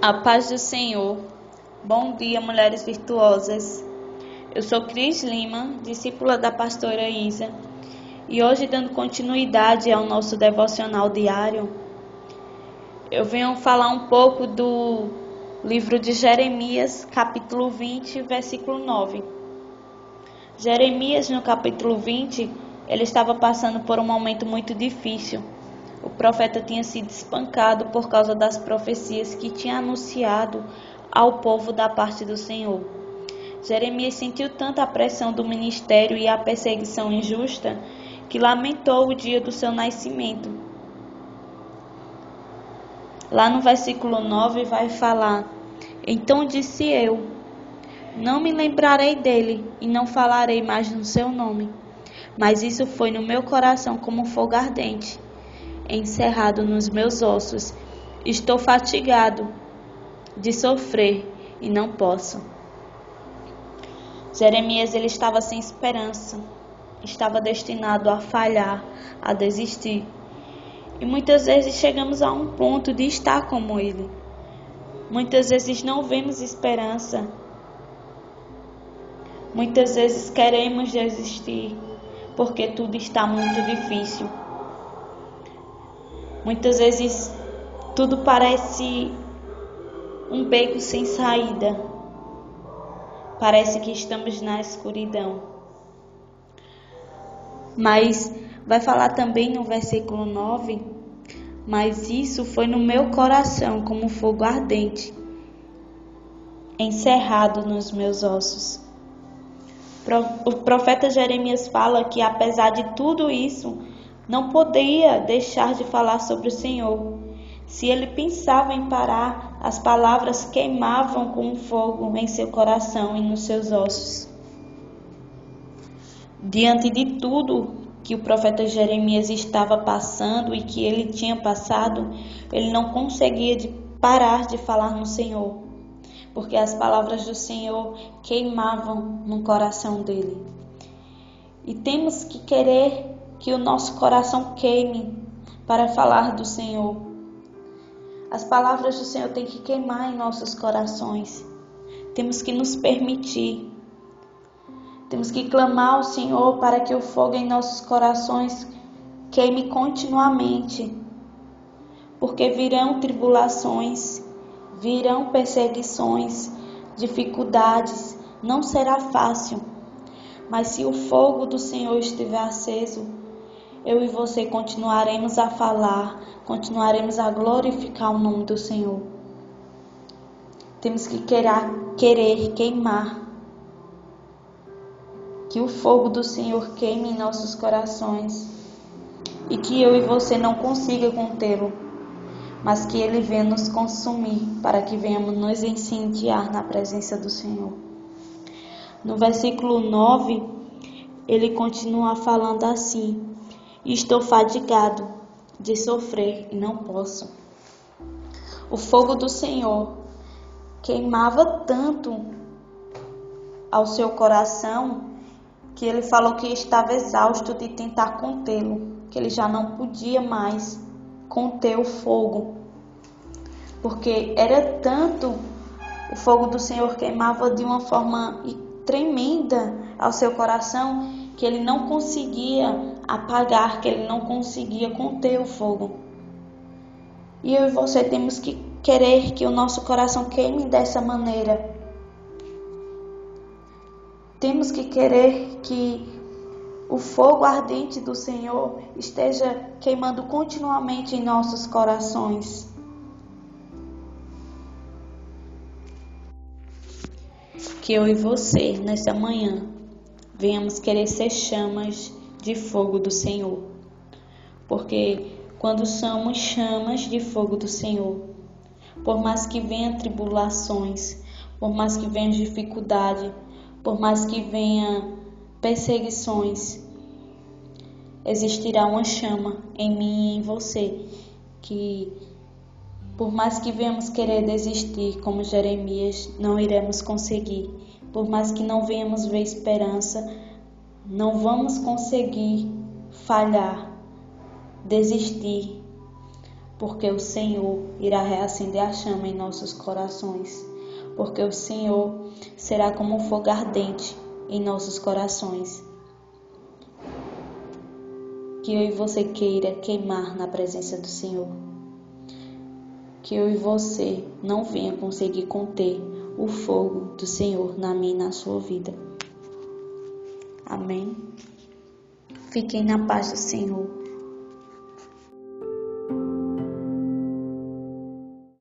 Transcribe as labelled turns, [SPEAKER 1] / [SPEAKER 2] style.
[SPEAKER 1] A paz do Senhor. Bom dia, mulheres virtuosas. Eu sou Cris Lima, discípula da pastora Isa, e hoje, dando continuidade ao nosso devocional diário, eu venho falar um pouco do livro de Jeremias, capítulo 20, versículo 9. Jeremias, no capítulo 20, ele estava passando por um momento muito difícil o profeta tinha sido espancado por causa das profecias que tinha anunciado ao povo da parte do Senhor. Jeremias sentiu tanta pressão do ministério e a perseguição injusta que lamentou o dia do seu nascimento. Lá no versículo 9 vai falar: Então disse eu: Não me lembrarei dele e não falarei mais no seu nome. Mas isso foi no meu coração como fogo ardente encerrado nos meus ossos. Estou fatigado de sofrer e não posso. Jeremias ele estava sem esperança, estava destinado a falhar, a desistir. E muitas vezes chegamos a um ponto de estar como ele. Muitas vezes não vemos esperança. Muitas vezes queremos desistir porque tudo está muito difícil. Muitas vezes tudo parece um beco sem saída. Parece que estamos na escuridão. Mas vai falar também no versículo 9: Mas isso foi no meu coração como fogo ardente, encerrado nos meus ossos. O profeta Jeremias fala que apesar de tudo isso, não podia deixar de falar sobre o Senhor. Se ele pensava em parar, as palavras queimavam com fogo em seu coração e nos seus ossos. Diante de tudo que o profeta Jeremias estava passando e que ele tinha passado, ele não conseguia de parar de falar no Senhor, porque as palavras do Senhor queimavam no coração dele. E temos que querer que o nosso coração queime para falar do Senhor. As palavras do Senhor têm que queimar em nossos corações. Temos que nos permitir. Temos que clamar ao Senhor para que o fogo em nossos corações queime continuamente. Porque virão tribulações, virão perseguições, dificuldades, não será fácil. Mas se o fogo do Senhor estiver aceso, eu e você continuaremos a falar, continuaremos a glorificar o nome do Senhor. Temos que querer, querer queimar. Que o fogo do Senhor queime em nossos corações e que eu e você não consiga contê-lo, mas que ele venha nos consumir para que venhamos nos incendiar na presença do Senhor. No versículo 9, ele continua falando assim: Estou fadigado de sofrer e não posso. O fogo do Senhor queimava tanto ao seu coração que ele falou que estava exausto de tentar contê-lo, que ele já não podia mais conter o fogo, porque era tanto o fogo do Senhor queimava de uma forma tremenda ao seu coração que ele não conseguia apagar, que ele não conseguia conter o fogo. E eu e você temos que querer que o nosso coração queime dessa maneira. Temos que querer que o fogo ardente do Senhor esteja queimando continuamente em nossos corações. Que eu e você, nessa manhã, venhamos querer ser chamas de fogo do Senhor. Porque quando somos chamas de fogo do Senhor, por mais que venham tribulações, por mais que venham dificuldade, por mais que venham perseguições, existirá uma chama em mim e em você que por mais que venhamos querer desistir, como Jeremias, não iremos conseguir. Por mais que não venhamos ver esperança, não vamos conseguir falhar, desistir, porque o Senhor irá reacender a chama em nossos corações, porque o Senhor será como um fogo ardente em nossos corações. Que eu e você queira queimar na presença do Senhor. Que eu e você não venha conseguir conter o fogo do Senhor na minha e na sua vida. Amém. Fiquem na paz do Senhor.